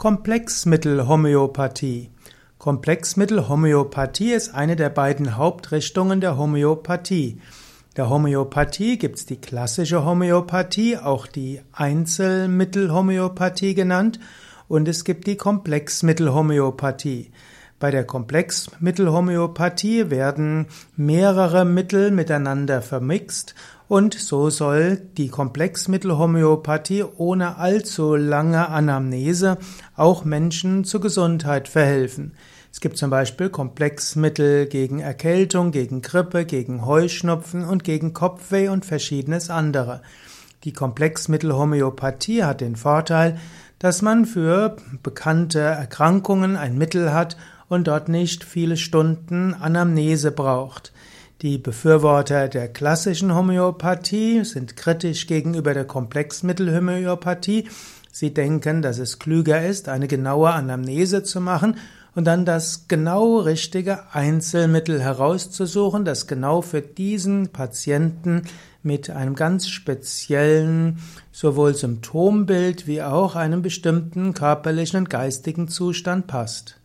Komplexmittelhomöopathie. Komplexmittelhomöopathie ist eine der beiden Hauptrichtungen der Homöopathie. Der Homöopathie gibt es die klassische Homöopathie, auch die Einzelmittelhomöopathie genannt, und es gibt die Komplexmittelhomöopathie. Bei der Komplexmittelhomöopathie werden mehrere Mittel miteinander vermixt und so soll die Komplexmittelhomöopathie ohne allzu lange Anamnese auch Menschen zur Gesundheit verhelfen. Es gibt zum Beispiel Komplexmittel gegen Erkältung, gegen Grippe, gegen Heuschnupfen und gegen Kopfweh und verschiedenes andere. Die Komplexmittelhomöopathie hat den Vorteil, dass man für bekannte Erkrankungen ein Mittel hat und dort nicht viele Stunden Anamnese braucht. Die Befürworter der klassischen Homöopathie sind kritisch gegenüber der Komplexmittelhomöopathie. Sie denken, dass es klüger ist, eine genaue Anamnese zu machen und dann das genau richtige Einzelmittel herauszusuchen, das genau für diesen Patienten mit einem ganz speziellen sowohl Symptombild wie auch einem bestimmten körperlichen und geistigen Zustand passt.